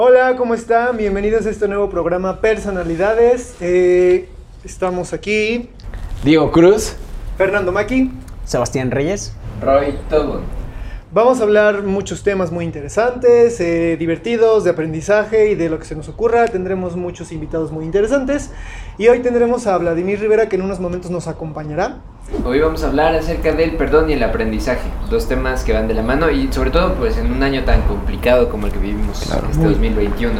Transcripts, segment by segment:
Hola, ¿cómo están? Bienvenidos a este nuevo programa Personalidades. Eh, estamos aquí, Diego Cruz. Fernando Maki. Sebastián Reyes. Roy Tobon. Vamos a hablar muchos temas muy interesantes, eh, divertidos, de aprendizaje y de lo que se nos ocurra. Tendremos muchos invitados muy interesantes. Y hoy tendremos a Vladimir Rivera que en unos momentos nos acompañará. Hoy vamos a hablar acerca del perdón y el aprendizaje, dos temas que van de la mano y sobre todo pues en un año tan complicado como el que vivimos este 2021.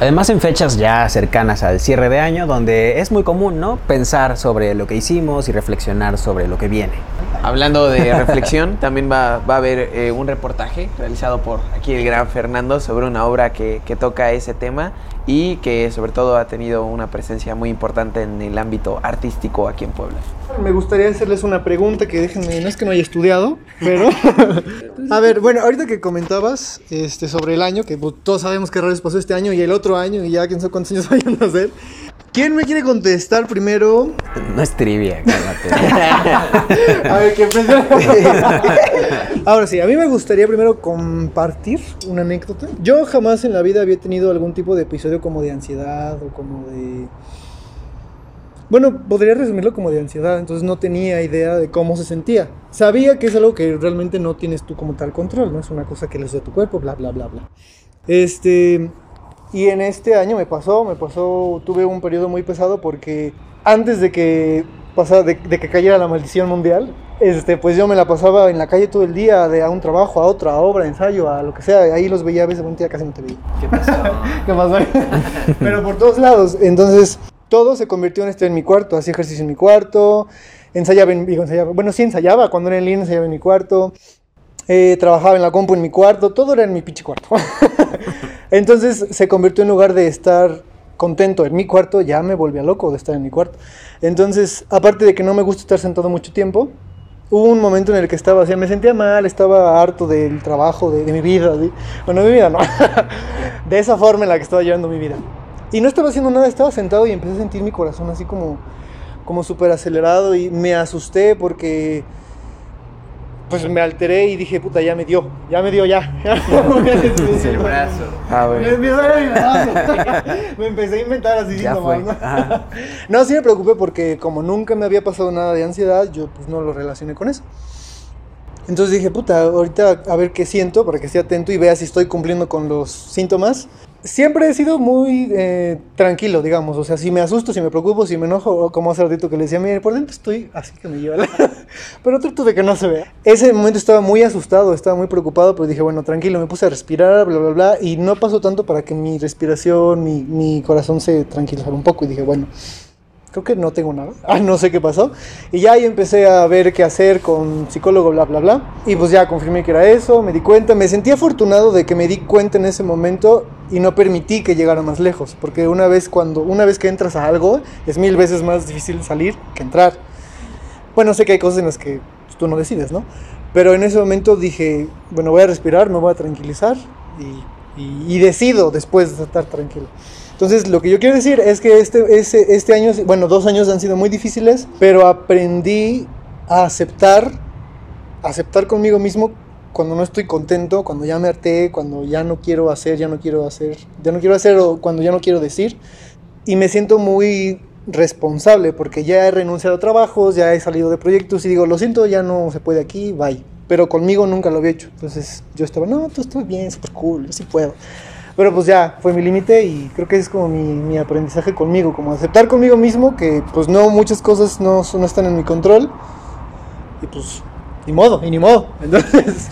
Además en fechas ya cercanas al cierre de año donde es muy común, ¿no? Pensar sobre lo que hicimos y reflexionar sobre lo que viene. Hablando de reflexión, también va, va a haber eh, un reportaje realizado por aquí el gran Fernando sobre una obra que, que toca ese tema y que sobre todo ha tenido una presencia muy importante en el ámbito artístico aquí en Puebla. Me gustaría hacerles una pregunta que déjenme, no es que no haya estudiado, pero... a ver, bueno, ahorita que comentabas este, sobre el año, que pues, todos sabemos qué rayos pasó este año y el otro año y ya quién sabe cuántos años vayan a hacer. ¿Quién me quiere contestar primero? No es trivia, cálmate. A ver, que empecé. Ahora sí, a mí me gustaría primero compartir una anécdota. Yo jamás en la vida había tenido algún tipo de episodio como de ansiedad o como de... Bueno, podría resumirlo como de ansiedad, entonces no tenía idea de cómo se sentía. Sabía que es algo que realmente no tienes tú como tal control, ¿no? Es una cosa que les de tu cuerpo, bla, bla, bla, bla. Este... Y en este año me pasó, me pasó, tuve un periodo muy pesado porque antes de que pasara, de, de que cayera la maldición mundial, este, pues yo me la pasaba en la calle todo el día, de a un trabajo, a otra, a obra, ensayo, a lo que sea. Ahí los veía a veces, un día casi no te veía. ¿Qué pasó? ¿Qué pasó? Pero por todos lados. Entonces, todo se convirtió en este en mi cuarto. Hacía ejercicio en mi cuarto. Ensayaba, en, digo, ensayaba. Bueno, sí ensayaba. Cuando era en línea, ensayaba en mi cuarto. Eh, trabajaba en la compu en mi cuarto. Todo era en mi pinche cuarto. Entonces, se convirtió en lugar de estar contento en mi cuarto, ya me volvía loco de estar en mi cuarto. Entonces, aparte de que no me gusta estar sentado mucho tiempo, hubo un momento en el que estaba, o me sentía mal, estaba harto del trabajo, de, de mi vida, ¿sí? bueno, mi vida no, de esa forma en la que estaba llevando mi vida. Y no estaba haciendo nada, estaba sentado y empecé a sentir mi corazón así como, como súper acelerado y me asusté porque pues me alteré y dije, puta, ya me dio, ya me dio, ya. el brazo. Ah, Me, empezó a brazo. me empecé a inventar así síntomas. ¿no? Ajá. No, sí me preocupé porque como nunca me había pasado nada de ansiedad, yo pues no lo relacioné con eso. Entonces dije, puta, ahorita a ver qué siento para que esté atento y vea si estoy cumpliendo con los síntomas. Siempre he sido muy eh, tranquilo, digamos. O sea, si me asusto, si me preocupo, si me enojo, como hace ratito que le decía, mire, por dentro estoy así que me lleva la... Pero trato de que no se vea. Ese momento estaba muy asustado, estaba muy preocupado, pero dije, bueno, tranquilo, me puse a respirar, bla, bla, bla. Y no pasó tanto para que mi respiración, mi, mi corazón se tranquilizara un poco. Y dije, bueno, creo que no tengo nada. Ah, no sé qué pasó. Y ya ahí empecé a ver qué hacer con psicólogo, bla, bla, bla. Y pues ya confirmé que era eso, me di cuenta. Me sentí afortunado de que me di cuenta en ese momento y no permití que llegara más lejos. Porque una vez, cuando, una vez que entras a algo, es mil veces más difícil salir que entrar. Bueno, sé que hay cosas en las que tú no decides, ¿no? Pero en ese momento dije, bueno, voy a respirar, me voy a tranquilizar y, y- y decido después de estar tranquilo. Entonces, lo que yo quiero decir es que este, ese- este año, bueno, dos años han sido muy difíciles, pero aprendí a aceptar, aceptar conmigo mismo cuando no estoy contento, cuando ya me harté, cuando ya no quiero hacer, ya no quiero hacer, ya no quiero hacer o cuando ya no quiero decir. Y me siento muy responsable porque ya he renunciado a trabajos, ya he salido de proyectos y digo, lo siento, ya no se puede aquí, bye. Pero conmigo nunca lo había hecho. Entonces yo estaba, no, tú estás bien, súper cool, yo sí puedo. Pero pues ya, fue mi límite y creo que es como mi, mi aprendizaje conmigo, como aceptar conmigo mismo que pues no, muchas cosas no, no están en mi control. Y pues, ni modo, y ni modo. Entonces,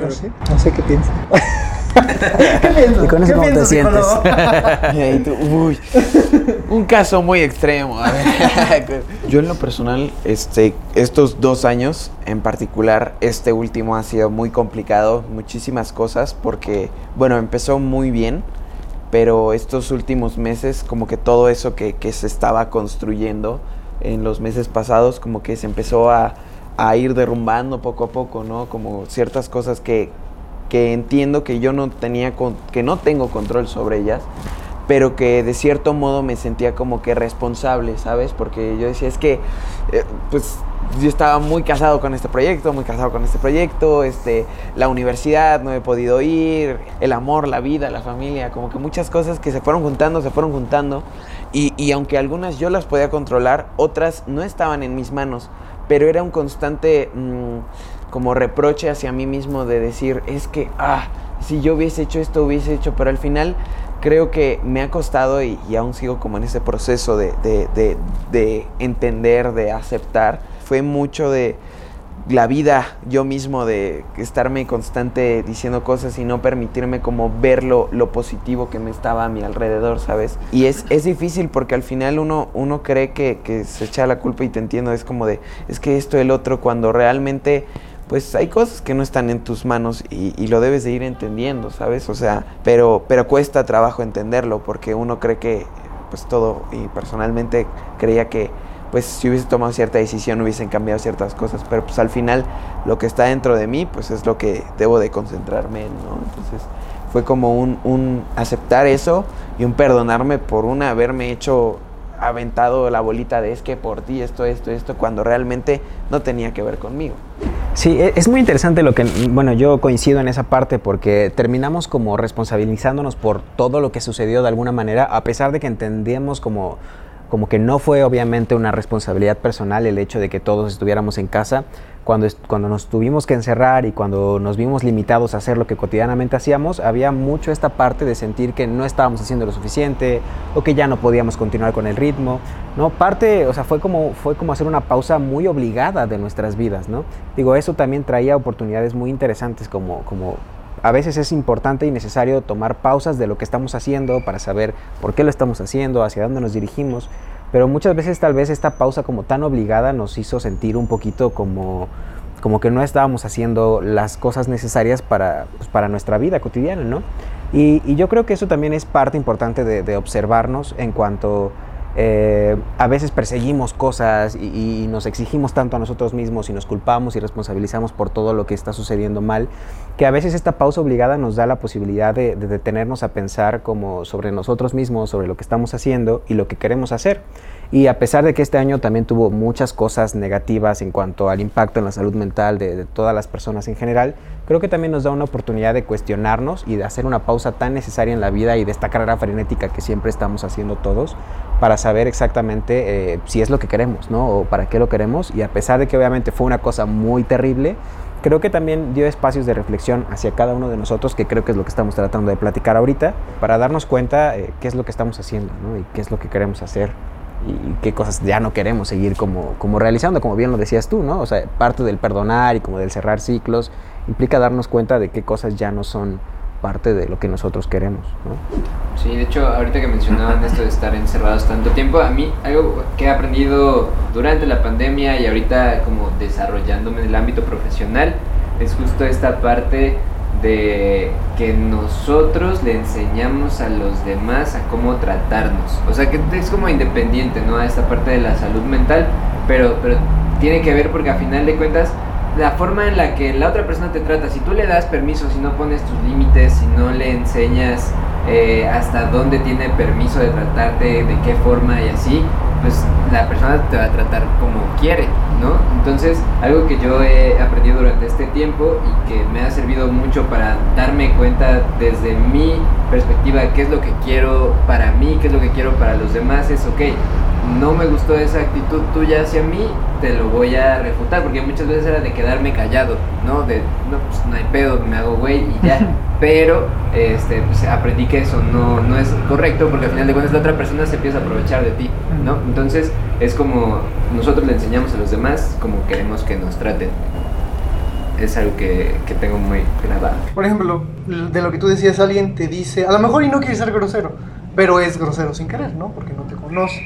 no sé, no sé qué piensas. ¿Qué piensas? ¿Y con eso ¿Qué cómo te sientes? psicólogo? Y ahí tú, uy, un caso muy extremo. a ver. Yo en lo personal, este, estos dos años en particular, este último ha sido muy complicado, muchísimas cosas, porque, bueno, empezó muy bien, pero estos últimos meses, como que todo eso que, que se estaba construyendo en los meses pasados, como que se empezó a, a ir derrumbando poco a poco, ¿no? Como ciertas cosas que, que entiendo que yo no tenía, con- que no tengo control sobre ellas, pero que de cierto modo me sentía como que responsable, ¿sabes? Porque yo decía, es que, eh, pues yo estaba muy casado con este proyecto, muy casado con este proyecto, este, la universidad, no he podido ir, el amor, la vida, la familia, como que muchas cosas que se fueron juntando, se fueron juntando. Y, aunque algunas yo las podía controlar, otras no estaban en mis manos, pero era un constante mm, como reproche hacia mí mismo de decir, es que, ah, si yo hubiese hecho esto, hubiese hecho, pero al final creo que me ha costado y, aún sigo como en ese proceso de, de, de, de entender, de aceptar fue mucho de la vida yo mismo, de estarme constante diciendo cosas y no permitirme como ver lo, lo positivo que me estaba a mi alrededor, ¿sabes? Y es, es difícil porque al final uno, uno cree que, que se echa la culpa y te entiendo, es como de, es que esto, el otro, cuando realmente pues hay cosas que no están en tus manos y, lo debes de ir entendiendo, ¿sabes? O sea, pero, pero cuesta trabajo entenderlo porque uno cree que pues todo y personalmente creía que pues si hubiese tomado cierta decisión hubiesen cambiado ciertas cosas, pero pues al final lo que está dentro de mí pues es lo que debo de concentrarme en, ¿no? Entonces fue como un, un aceptar eso y un perdonarme por un haberme hecho aventado la bolita de es que por ti esto, esto, esto, cuando realmente no tenía que ver conmigo. Sí, e, es muy interesante lo que, bueno, yo coincido en esa parte porque terminamos como responsabilizándonos por todo lo que sucedió de alguna manera, a pesar de que entendíamos como como que no fue obviamente una responsabilidad personal el hecho de que todos estuviéramos en casa. Cuando, cuando nos tuvimos que encerrar y cuando nos vimos limitados a hacer lo que cotidianamente hacíamos, había mucho esta parte de sentir que no estábamos haciendo lo suficiente o que ya no podíamos continuar con el ritmo. ¿no? Parte, o sea, fue como, fue como hacer una pausa muy obligada de nuestras vidas. ¿no? Digo, eso también traía oportunidades muy interesantes como, como a veces es importante y necesario tomar pausas de lo que estamos haciendo para saber por qué lo estamos haciendo, hacia dónde nos dirigimos, pero muchas veces tal vez esta pausa como tan obligada nos hizo sentir un poquito como, como que no estábamos haciendo las cosas necesarias para, pues, para nuestra vida cotidiana, ¿no? Y, yo creo que eso también es parte importante de observarnos en cuanto eh, a veces perseguimos cosas y, nos exigimos tanto a nosotros mismos y nos culpamos y responsabilizamos por todo lo que está sucediendo mal, que a veces esta pausa obligada nos da la posibilidad de, de detenernos a pensar como sobre nosotros mismos, sobre lo que estamos haciendo y lo que queremos hacer. Y a pesar de que este año también tuvo muchas cosas negativas en cuanto al impacto en la salud mental de, de, todas las personas en general, creo que también nos da una oportunidad de cuestionarnos y de hacer una pausa tan necesaria en la vida y de esta carrera frenética que siempre estamos haciendo todos para saber exactamente eh, si es lo que queremos, ¿no? O para qué lo queremos. Y a pesar de que obviamente fue una cosa muy terrible, creo que también dio espacios de reflexión hacia cada uno de nosotros, que creo que es lo que estamos tratando de platicar ahorita, para darnos cuenta eh, qué es lo que estamos haciendo, ¿no? Y qué es lo que queremos hacer y qué cosas ya no queremos seguir como, como realizando, como bien lo decías tú, ¿no? O sea, parte del perdonar y como del cerrar ciclos implica darnos cuenta de qué cosas ya no son parte de lo que nosotros queremos, ¿no? Sí, de hecho, ahorita que mencionaban esto de estar encerrados tanto tiempo, a mí algo que he aprendido durante la pandemia y ahorita como desarrollándome en el ámbito profesional es justo esta parte de que nosotros le enseñamos a los demás a cómo tratarnos. O sea, que es como independiente, ¿no? A esta parte de la salud mental, pero, pero tiene que ver porque a final de cuentas la forma en la que la otra persona te trata, si tú le das permiso, si no pones tus límites, si no le enseñas eh, hasta dónde tiene permiso de tratarte, de qué forma y así, pues la persona te va a tratar como quiere, ¿no? Entonces, algo que yo he aprendido durante este tiempo y que me ha servido mucho para darme cuenta desde mi perspectiva qué es lo que quiero para mí, qué es lo que quiero para los demás, es, ok, no me gustó esa actitud tuya hacia mí, te lo voy a refutar, porque muchas veces era de quedarme callado, ¿no? De, no, pues no hay pedo, me hago güey y ya. Pero este, pues, aprendí que eso no, no es correcto, porque al final de cuentas la otra persona se empieza a aprovechar de ti, ¿no? Entonces es como nosotros le enseñamos a los demás como queremos que nos traten. Es algo que, que tengo muy grabado. Por ejemplo, de lo que tú decías, alguien te dice, a lo mejor y no quiere ser grosero, pero es grosero sin querer, ¿no? Porque no te conoce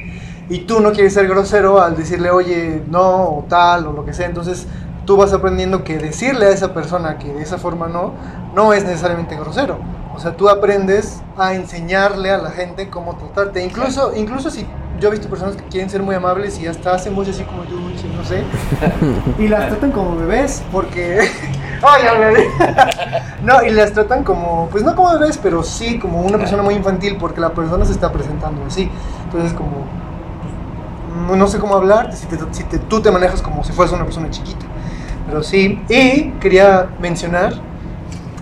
y tú no quieres ser grosero al decirle, oye, no, o tal, o lo que sea. Entonces tú vas aprendiendo que decirle a esa persona que de esa forma no, no es necesariamente grosero. O sea, tú aprendes a enseñarle a la gente cómo tratarte. Incluso, incluso si yo he visto personas que quieren ser muy amables y hasta hacen voces así como yo, no sé, y las tratan como bebés porque... ¡Ay, No, y las tratan como, pues no como bebés, pero sí como una persona muy infantil porque la persona se está presentando así. Entonces como no sé cómo hablar, si, te- si te- tú te manejas como si fueras una persona chiquita. Pero sí, y quería mencionar,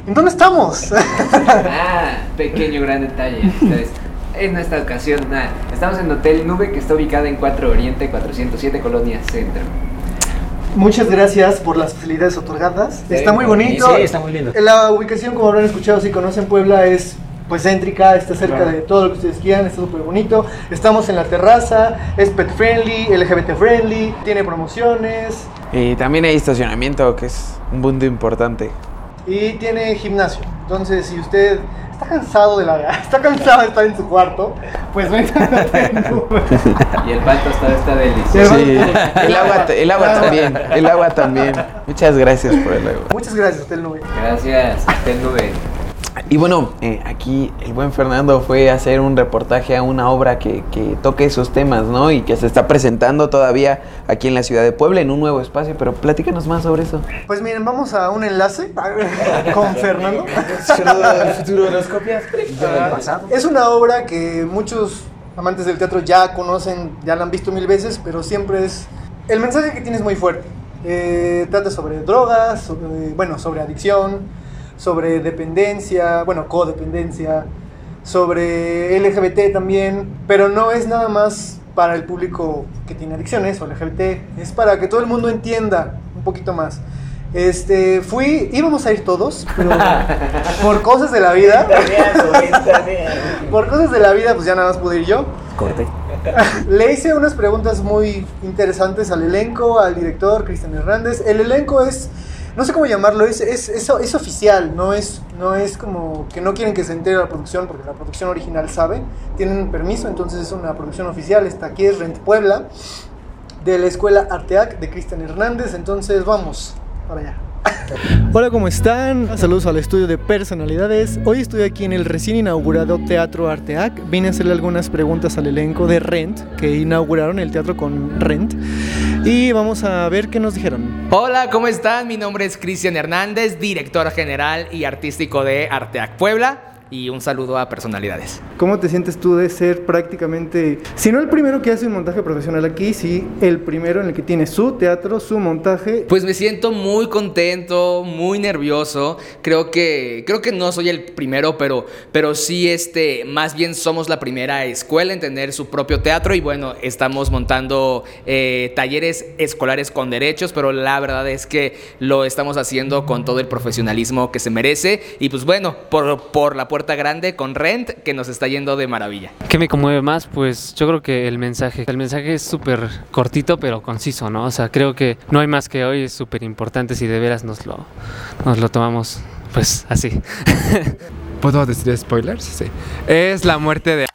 ¿en dónde estamos? Ah, pequeño gran detalle. Entonces, en esta ocasión, nada, estamos en Hotel Nube que está ubicada en 4 Oriente 407 Colonia Centro. Muchas gracias por las facilidades otorgadas. Sí, está muy bonito. Sí, está muy lindo. La ubicación, como habrán escuchado, si conocen Puebla, es pues céntrica, está cerca Claro. de todo lo que ustedes quieran, está súper bonito. Estamos en la terraza, es pet friendly, LGBT friendly, tiene promociones Y también hay estacionamiento, que es un punto importante. Y tiene gimnasio. Entonces, si usted está cansado de la está cansado de estar en su cuarto, pues venga. Y el tostado está Sí. delicioso. Sí, el agua, el agua también, el agua también. Muchas gracias por el agua. Muchas gracias, Hotel Nube. Gracias, Hotel Nube. Y bueno, eh, aquí el buen Fernando fue a hacer un reportaje a una obra que, que toque esos temas, ¿no? Y que se está presentando todavía aquí en la ciudad de Puebla en un nuevo espacio, pero platícanos más sobre eso. Pues miren, vamos a un enlace con Fernando. Es una obra que muchos amantes del teatro ya conocen, ya la han visto mil veces, pero siempre es... El mensaje que tiene es muy fuerte. Eh, trata sobre drogas, sobre- bueno, sobre adicción, sobre dependencia, bueno, codependencia, sobre LGBT también, pero no es nada más para el público que tiene adicciones o LGBT, es para que todo el mundo entienda un poquito más. Este, fui, íbamos a ir todos, pero por cosas de la vida, por cosas de la vida, pues ya nada más pude ir yo. Corte. Le hice unas preguntas muy interesantes al elenco, al director Cristian Hernández. El elenco es, no sé cómo llamarlo, es, es, es, es oficial, no es, no es como que no quieren que se entere la producción, porque la producción original sabe, tienen permiso, entonces es una producción oficial. Está aquí es Rent Puebla, de la escuela Arteac de Cristian Hernández, entonces vamos para allá. Hola, ¿cómo están? Saludos al estudio de personalidades. Hoy estoy aquí en el recién inaugurado Teatro Arteac. Vine a hacerle algunas preguntas al elenco de Rent, que inauguraron el teatro con Rent. Y vamos a ver qué nos dijeron. Hola, ¿cómo están? Mi nombre es Cristian Hernández, director general y artístico de Arteac Puebla. Y un saludo a personalidades. ¿Cómo te sientes tú de ser prácticamente, si no el primero que hace un montaje profesional aquí, sí el primero en el que tiene su teatro, su montaje? Pues me siento muy contento, muy nervioso. Creo que creo que no soy el primero, pero pero sí este más bien somos la primera escuela en tener su propio teatro y bueno, estamos montando eh, talleres escolares con derechos, pero la verdad es que lo estamos haciendo con todo el profesionalismo que se merece y pues bueno, por, por la puerta grande con Rent que nos está yendo de maravilla. ¿Qué me conmueve más? Pues yo creo que el mensaje. El mensaje es súper cortito pero conciso, ¿no? O sea, creo que no hay más que hoy, es súper importante si de veras nos lo, nos lo tomamos pues así. ¿Puedo decir spoilers? Sí. Es la muerte de...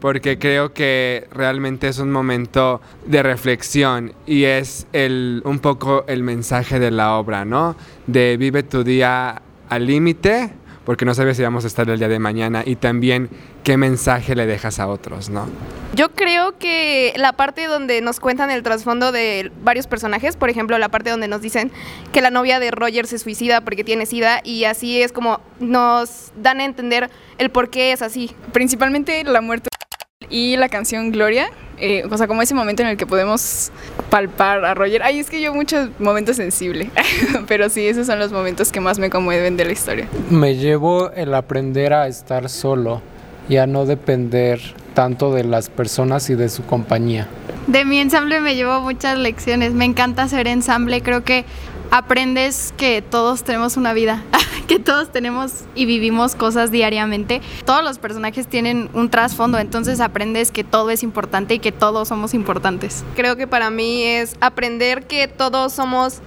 Porque creo que realmente es un momento de reflexión y es el, un poco el mensaje de la obra, ¿no? De vive tu día al límite porque no sabes si vamos a estar el día de mañana y también qué mensaje le dejas a otros, ¿no? Yo creo que la parte donde nos cuentan el trasfondo de varios personajes, por ejemplo, la parte donde nos dicen que la novia de Roger se suicida porque tiene sida y así es como nos dan a entender el por qué es así. principalmente la muerte y la canción Gloria, eh, o sea, como ese momento en el que podemos palpar a Roger. Ay, es que yo muchos momentos sensible, pero sí, esos son los momentos que más me conmueven de la historia. Me llevo el aprender a estar solo y a no depender tanto de las personas y de su compañía. De mi ensamble me llevo muchas lecciones. Me encanta hacer ensamble. Creo que aprendes que todos tenemos una vida, que todos tenemos y vivimos cosas diariamente. Todos los personajes tienen un trasfondo, entonces aprendes que todo es importante y que todos somos importantes. Creo que para mí es aprender que todos somos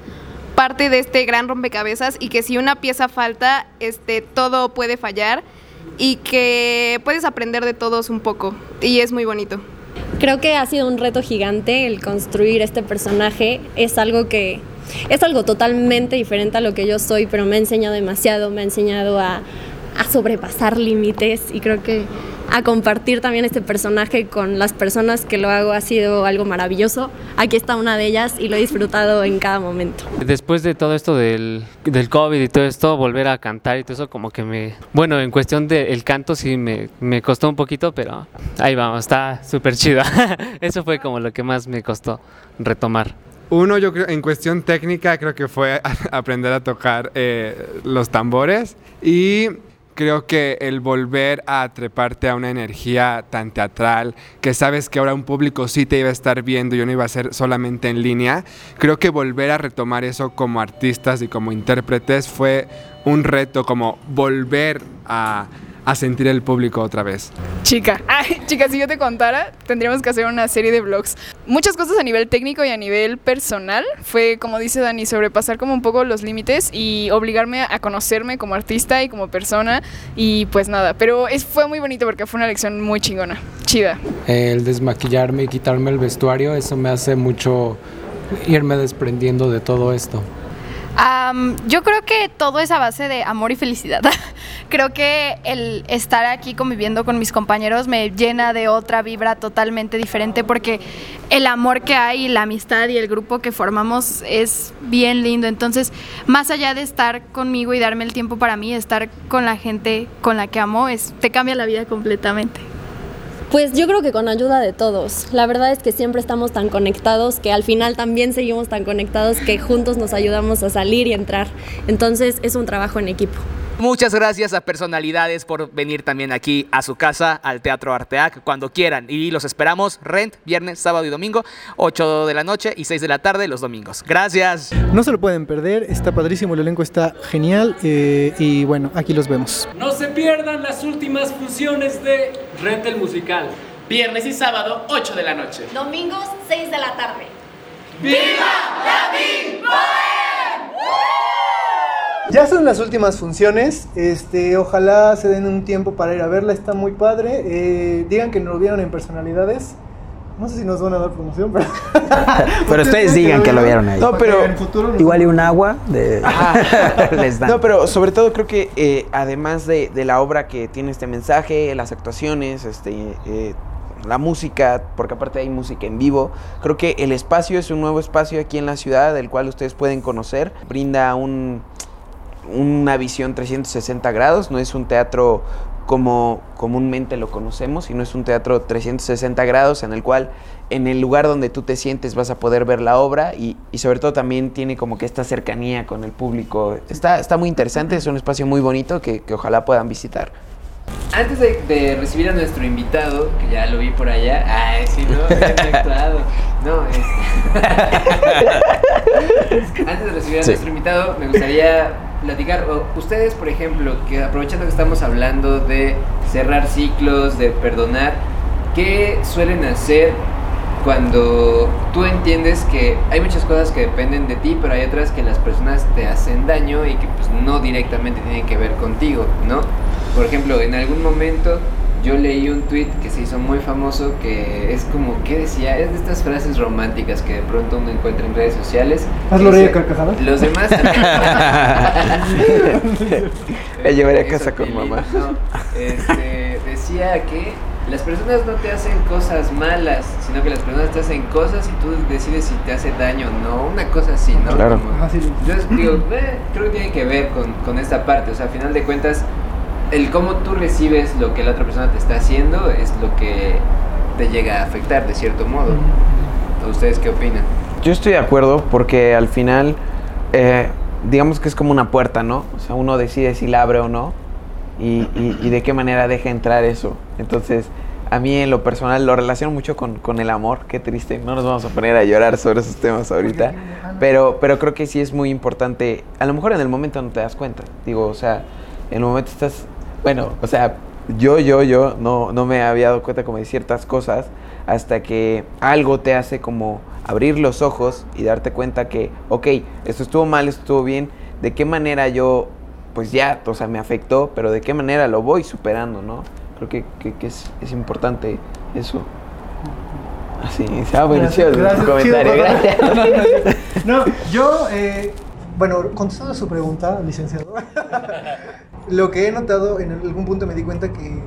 parte de este gran rompecabezas y que si una pieza falta, este todo puede fallar y que puedes aprender de todos un poco y es muy bonito. Creo que ha sido un reto gigante el construir este personaje. Es algo que es algo totalmente diferente a lo que yo soy, pero me ha enseñado demasiado, me ha enseñado a, a sobrepasar límites y creo que a compartir también este personaje con las personas que lo hago ha sido algo maravilloso. Aquí está una de ellas y lo he disfrutado en cada momento. Después de todo esto del, del COVID y todo esto, volver a cantar y todo eso como que me... Bueno, en cuestión del canto sí me, me costó un poquito, pero ahí vamos, está súper chido. eso fue como lo que más me costó retomar. Uno, yo creo, en cuestión técnica, creo que fue aprender a tocar eh, los tambores. Y creo que el volver a treparte a una energía tan teatral, que sabes que ahora un público sí te iba a estar viendo yo no iba a ser solamente en línea, creo que volver a retomar eso como artistas y como intérpretes fue un reto, como volver a a sentir el público otra vez. Chica, ay, chica, si yo te contara, tendríamos que hacer una serie de vlogs. Muchas cosas a nivel técnico y a nivel personal. Fue, como dice Dani, sobrepasar como un poco los límites y obligarme a conocerme como artista y como persona. Y pues nada, pero es, fue muy bonito porque fue una lección muy chingona, chida. El desmaquillarme y quitarme el vestuario, eso me hace mucho irme desprendiendo de todo esto. Um, yo creo que todo es a base de amor y felicidad. creo que el estar aquí conviviendo con mis compañeros me llena de otra vibra totalmente diferente porque el amor que hay, la amistad y el grupo que formamos es bien lindo. Entonces, más allá de estar conmigo y darme el tiempo para mí, estar con la gente con la que amo, es, te cambia la vida completamente. Pues yo creo que con ayuda de todos. La verdad es que siempre estamos tan conectados que al final también seguimos tan conectados que juntos nos ayudamos a salir y entrar. Entonces es un trabajo en equipo. Muchas gracias a personalidades por venir también aquí a su casa, al Teatro Arteac, cuando quieran. Y los esperamos Rent, viernes, sábado y domingo, 8 de la noche y 6 de la tarde los domingos. Gracias. No se lo pueden perder, está padrísimo, el elenco está genial eh, y bueno, aquí los vemos. No se pierdan las últimas funciones de Rent el Musical. Viernes y sábado, 8 de la noche. Domingos, 6 de la tarde. ¡Viva la Big ya son las últimas funciones. Este, ojalá se den un tiempo para ir a verla. Está muy padre. Eh, digan que nos lo vieron en personalidades. No sé si nos van a dar promoción, pero. pero ustedes digan que lo vieron ahí. No, pero. Igual y un agua de. les dan. No, pero sobre todo creo que eh, además de, de, la obra que tiene este mensaje, las actuaciones, este. Eh, la música, porque aparte hay música en vivo. Creo que el espacio es un nuevo espacio aquí en la ciudad, del cual ustedes pueden conocer. Brinda un, una visión 360 grados, no es un teatro como comúnmente lo conocemos, sino es un teatro 360 grados en el cual en el lugar donde tú te sientes vas a poder ver la obra y, sobre todo también tiene como que esta cercanía con el público. Está, está muy interesante, es un espacio muy bonito que, ojalá puedan visitar. Antes de, recibir a nuestro invitado, que ya lo vi por allá, ay, sí, no, actuado. No, Antes de recibir a nuestro invitado, me gustaría platicar, ustedes por ejemplo, que aprovechando que estamos hablando de cerrar ciclos, de perdonar, ¿qué suelen hacer cuando tú entiendes que hay muchas cosas que dependen de ti, pero hay otras que las personas te hacen daño y que pues no directamente tienen que ver contigo, ¿no? Por ejemplo, en algún momento yo leí un tweet que se hizo muy famoso que es como, ¿qué decía? Es de estas frases románticas que de pronto uno encuentra en redes sociales. ¿Hazlo reír carcajadas? Los demás. La llevaré a casa con mamá. este, decía que las personas no te hacen cosas malas, sino que las personas te hacen cosas y tú decides si te hace daño o no. Una cosa así, ¿no? Claro. yo digo, eh, creo que tiene que ver con, con esta parte. O sea, a final de cuentas el cómo tú recibes lo que la otra persona te está haciendo es lo que te llega a afectar de cierto modo. ¿Ustedes qué opinan? Yo estoy de acuerdo porque al final, eh, digamos que es como una puerta, ¿no? O sea, uno decide si la abre o no y, de qué manera deja entrar eso. Entonces, a mí en lo personal lo relaciono mucho con, con, el amor, qué triste, no nos vamos a poner a llorar sobre esos temas ahorita, pero, pero creo que sí es muy importante, a lo mejor en el momento no te das cuenta, digo, o sea, en el momento estás bueno, o sea, yo, yo, yo no, no me había dado cuenta como de ciertas cosas hasta que algo te hace como abrir los ojos y darte cuenta que, ok, esto estuvo mal, esto estuvo bien, de qué manera yo, pues ya, o sea, me afectó, pero de qué manera lo voy superando, ¿no? Creo que, que, es, es, importante eso. Así, se ha gracias, comentario, gracias. No, yo, eh, bueno, contestando a su pregunta, licenciado, lo que he notado, en algún punto me di cuenta que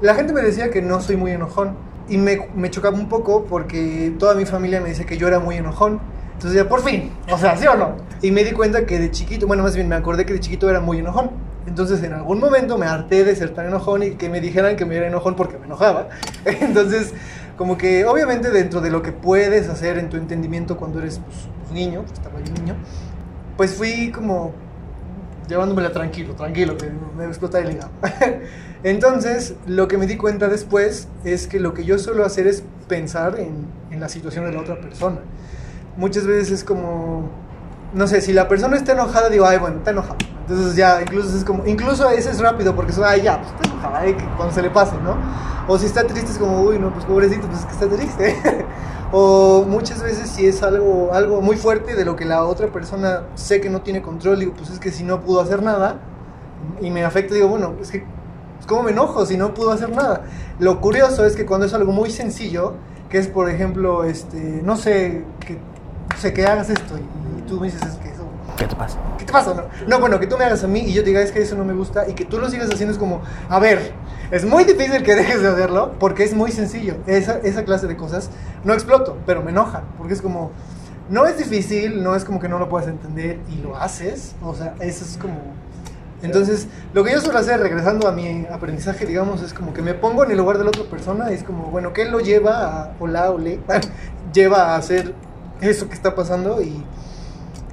la gente me decía que no soy muy enojón. Y me, me chocaba un poco porque toda mi familia me dice que yo era muy enojón. Entonces ya, por fin, o sea, ¿sí o no? Y me di cuenta que de chiquito, bueno, más bien me acordé que de chiquito era muy enojón. Entonces en algún momento me harté de ser tan enojón y que me dijeran que me era enojón porque me enojaba. Entonces, como que obviamente dentro de lo que puedes hacer en tu entendimiento cuando eres pues, pues, niño, pues, estaba yo niño, pues fui como llevándomela tranquilo, tranquilo, que me explota el hígado. Entonces, lo que me di cuenta después es que lo que yo suelo hacer es pensar en, en la situación de la otra persona. Muchas veces es como, no sé, si la persona está enojada, digo, ay, bueno, está enojada. Entonces ya, incluso es como, incluso ese es rápido porque es, ay, ya, pues eh, que cuando se le pase, ¿no? O si está triste es como, uy, no, pues pobrecito, pues es que está triste. o muchas veces si es algo, algo muy fuerte de lo que la otra persona sé que no tiene control, digo, pues es que si no pudo hacer nada y me afecta, digo, bueno, es que, pues, ¿cómo me enojo si no pudo hacer nada? Lo curioso es que cuando es algo muy sencillo, que es por ejemplo, este, no sé, que, sé, que hagas esto y, y tú me dices, es que ¿Qué te pasa? ¿Qué te pasa? No, no, bueno, que tú me hagas a mí y yo te diga, es que eso no me gusta y que tú lo sigas haciendo es como, a ver, es muy difícil que dejes de hacerlo porque es muy sencillo. Esa, esa clase de cosas no exploto, pero me enoja porque es como, no es difícil, no es como que no lo puedas entender y lo haces. O sea, eso es como... Entonces, lo que yo suelo hacer, regresando a mi aprendizaje, digamos, es como que me pongo en el lugar de la otra persona y es como, bueno, ¿qué lo lleva a, o la o le, lleva a hacer eso que está pasando y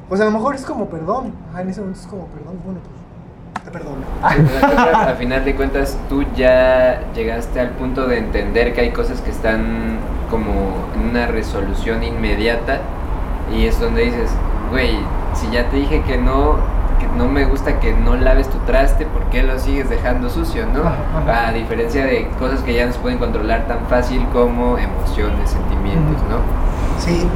pues a lo mejor es como perdón. Ah, en ese momento es como perdón. Bueno, pues te perdono. Al final de cuentas, tú ya llegaste al punto de entender que hay cosas que están como en una resolución inmediata y es donde dices, güey, si ya te dije que no, que no me gusta que no laves tu traste, ¿por qué lo sigues dejando sucio, no? A diferencia de cosas que ya no se pueden controlar tan fácil como emociones, sentimientos, ¿no? Sí,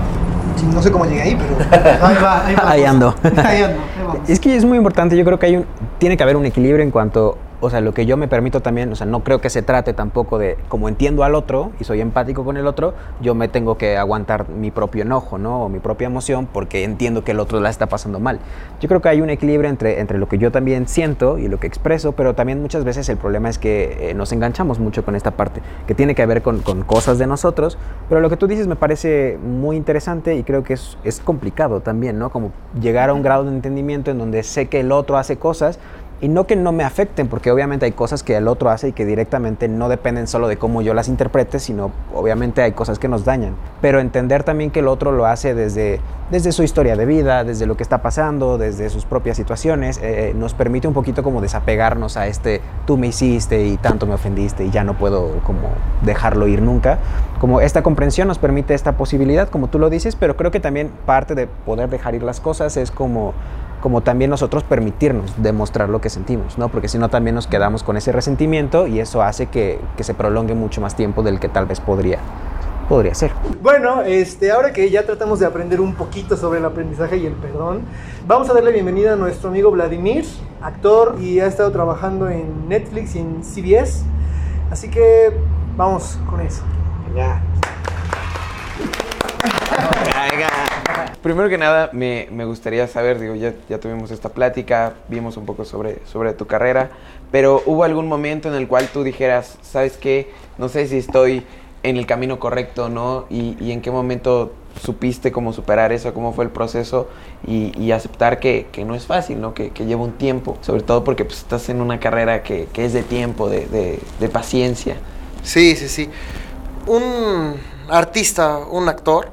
no sé cómo llegué ahí, pero ahí va, ahí va. Ahí ando. Ahí ando, ahí. Es que es muy importante, yo creo que hay un, tiene que haber un equilibrio en cuanto, o sea, lo que yo me permito también, o sea, no creo que se trate tampoco de, como entiendo al otro y soy empático con el otro, yo me tengo que aguantar mi propio enojo, ¿no? O mi propia emoción porque entiendo que el otro la está pasando mal. Yo creo que hay un equilibrio entre, entre lo que yo también siento y lo que expreso, pero también muchas veces el problema es que eh, nos enganchamos mucho con esta parte, que tiene que ver con, con cosas de nosotros, pero lo que tú dices me parece muy interesante y creo que es, es complicado también, ¿no? Como llegar a un grado de entendimiento en donde sé que el otro hace cosas y no que no me afecten, porque obviamente hay cosas que el otro hace y que directamente no dependen solo de cómo yo las interprete, sino obviamente hay cosas que nos dañan. Pero entender también que el otro lo hace desde, desde su historia de vida, desde lo que está pasando, desde sus propias situaciones, eh, nos permite un poquito como desapegarnos a este tú me hiciste y tanto me ofendiste y ya no puedo como dejarlo ir nunca. Como esta comprensión nos permite esta posibilidad, como tú lo dices, pero creo que también parte de poder dejar ir las cosas es como como también nosotros permitirnos demostrar lo que sentimos, ¿no? Porque si no también nos quedamos con ese resentimiento y eso hace que, que, se prolongue mucho más tiempo del que tal vez podría, podría ser. Bueno, este, ahora que ya tratamos de aprender un poquito sobre el aprendizaje y el perdón, vamos a darle bienvenida a nuestro amigo Vladimir, actor y ha estado trabajando en Netflix y en CBS, así que vamos con eso. Ya. Primero que nada, me, me, gustaría saber, digo, ya, ya tuvimos esta plática, vimos un poco sobre, sobre tu carrera, pero ¿hubo algún momento en el cual tú dijeras, sabes qué, no sé si estoy en el camino correcto, ¿no? Y, y en qué momento supiste cómo superar eso, cómo fue el proceso y, y aceptar que, que, no es fácil, ¿no? Que, que, lleva un tiempo, sobre todo porque pues, estás en una carrera que, que es de tiempo, de, de, de paciencia. Sí, sí, sí. Un artista, un actor,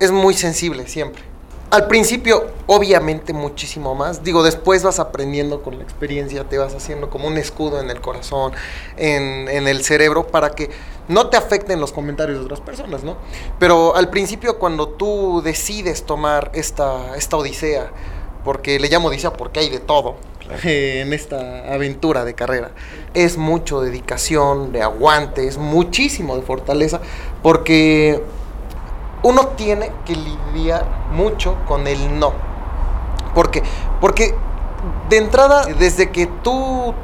es muy sensible siempre. Al principio, obviamente, muchísimo más. Digo, después vas aprendiendo con la experiencia, te vas haciendo como un escudo en el corazón, en, en, el cerebro, para que no te afecten los comentarios de otras personas, ¿no? Pero al principio, cuando tú decides tomar esta, esta odisea, porque le llamo odisea porque hay de todo, Claro. en esta aventura de carrera. Es mucho dedicación, de aguante, es muchísimo de fortaleza, porque uno tiene que lidiar mucho con el no. ¿Por qué? Porque de entrada, desde que tú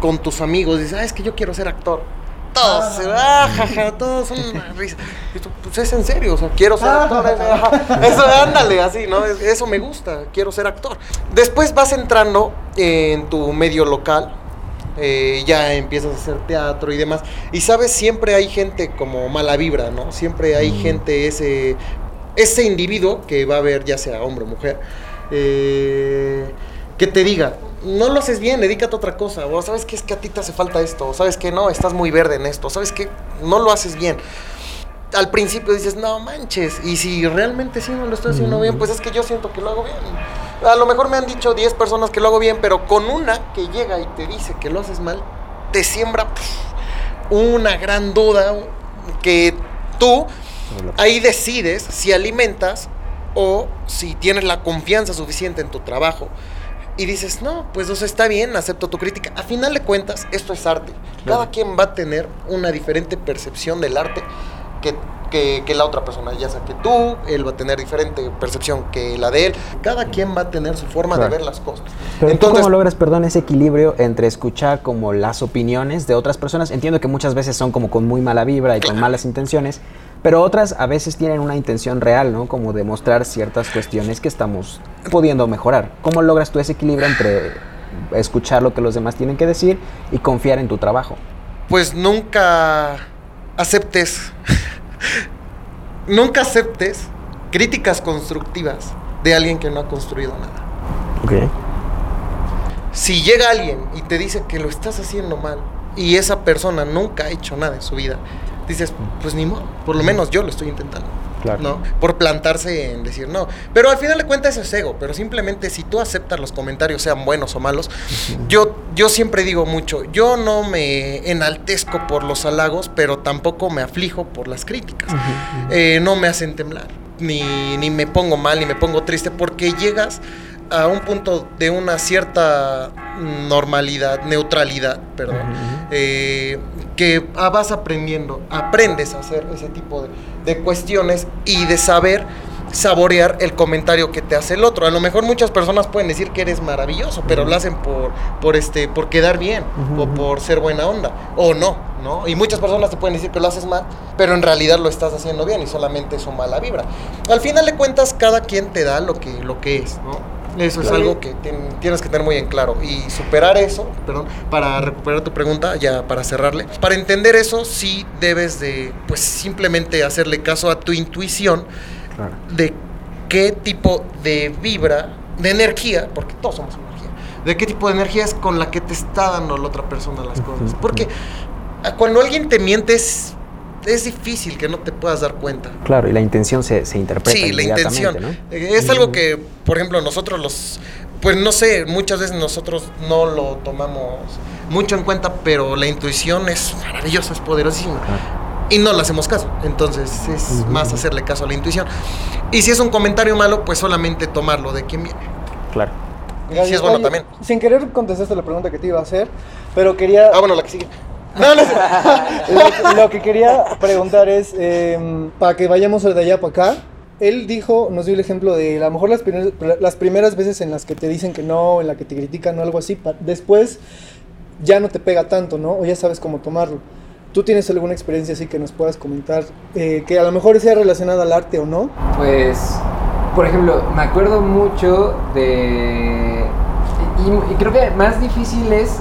con tus amigos dices, ah, es que yo quiero ser actor. Todos, ah, se ah, jaja, todos son una risa. Y tú, pues es en serio, o sea, quiero ser actor. Eso, ándale, así, ¿no? Eso me gusta, quiero ser actor. Después vas entrando en tu medio local eh, ya empiezas a hacer teatro y demás. Y sabes, siempre hay gente como mala vibra, ¿no? Siempre hay gente, ese, ese individuo que va a ver, ya sea hombre o mujer, eh, que te diga, no lo haces bien, dedícate a otra cosa, o sabes que es que a ti te hace falta esto, o sabes que no, estás muy verde en esto, sabes que no lo haces bien. Al principio dices, no manches, y si realmente sí no lo estoy haciendo bien, pues es que yo siento que lo hago bien. A lo mejor me han dicho 10 personas que lo hago bien, pero con una que llega y te dice que lo haces mal, te siembra pff, una gran duda que tú ahí decides si alimentas o si tienes la confianza suficiente en tu trabajo y dices, no, pues eso está bien, acepto tu crítica. A final de cuentas, esto es arte. Cada quien va a tener una diferente percepción del arte que, que, que la otra persona, ya sea que tú, él va a tener diferente percepción que la de él. Cada quien va a tener su forma Claro. de ver las cosas. Pero ¿tú Entonces, ¿cómo logras, perdón, ese equilibrio entre escuchar como las opiniones de otras personas? Entiendo que muchas veces son como con muy mala vibra y con malas intenciones, pero otras a veces tienen una intención real, ¿no? Como demostrar ciertas cuestiones que estamos pudiendo mejorar. ¿Cómo logras tú ese equilibrio entre escuchar lo que los demás tienen que decir y confiar en tu trabajo? pues nunca aceptes, nunca aceptes críticas constructivas de alguien que no ha construido nada. Ok. Si llega alguien y te dice que lo estás haciendo mal y esa persona nunca ha hecho nada en su vida, dices, pues ni modo, por lo menos yo lo estoy intentando. Claro. ¿no? Por plantarse en decir no. Pero al final de cuentas es ego, pero simplemente si tú aceptas los comentarios, sean buenos o malos, yo, yo siempre digo mucho, yo no me enaltezco por los halagos, pero tampoco me aflijo por las críticas. Eh, no me hacen temblar, ni, ni me pongo mal, ni me pongo triste, porque llegas a un punto de una cierta normalidad, neutralidad, perdón, eh, que ah, vas aprendiendo, aprendes a hacer ese tipo de, de cuestiones y de saber saborear el comentario que te hace el otro. A lo mejor muchas personas pueden decir que eres maravilloso, pero lo hacen por, por, este, por quedar bien o por ser buena onda, o no, ¿no? Y muchas personas te pueden decir que lo haces mal, pero en realidad lo estás haciendo bien y solamente es su mala vibra. Al final de cuentas, cada quien te da lo que, lo que es, ¿no? Eso es algo que tienes que tener muy en claro. Y superar eso, perdón, para recuperar tu pregunta, ya para cerrarle. Para entender eso, sí debes de, pues simplemente hacerle caso a tu intuición de qué tipo de vibra, de energía, porque todos somos energía, de qué tipo de energía es con la que te está dando la otra persona las cosas. Porque cuando alguien te miente es, es difícil que no te puedas dar cuenta. Claro, y la intención se, se interpreta Sí, la intención. Es algo que, por ejemplo, nosotros los, pues no sé, muchas veces nosotros no lo tomamos mucho en cuenta, pero la intuición es maravillosa, es poderosísima. Y no le hacemos caso. Entonces es más hacerle caso a la intuición. Y si es un comentario malo, pues solamente tomarlo de quien viene. Claro. Y si es bueno Oye, también. Sin querer contestaste la pregunta que te iba a hacer, pero quería... Ah, bueno, la que sigue. No, no sé. lo, lo que quería preguntar es, eh, para que vayamos de allá para acá, él dijo, nos dio el ejemplo de a lo mejor las primeras, las primeras veces en las que te dicen que no, en la que te critican o algo así, pa- después ya no te pega tanto, ¿no? O ya sabes cómo tomarlo. ¿Tú tienes alguna experiencia así que nos puedas comentar, eh, que a lo mejor sea relacionada al arte o no? Pues, por ejemplo, me acuerdo mucho de... Y, y creo que más difícil es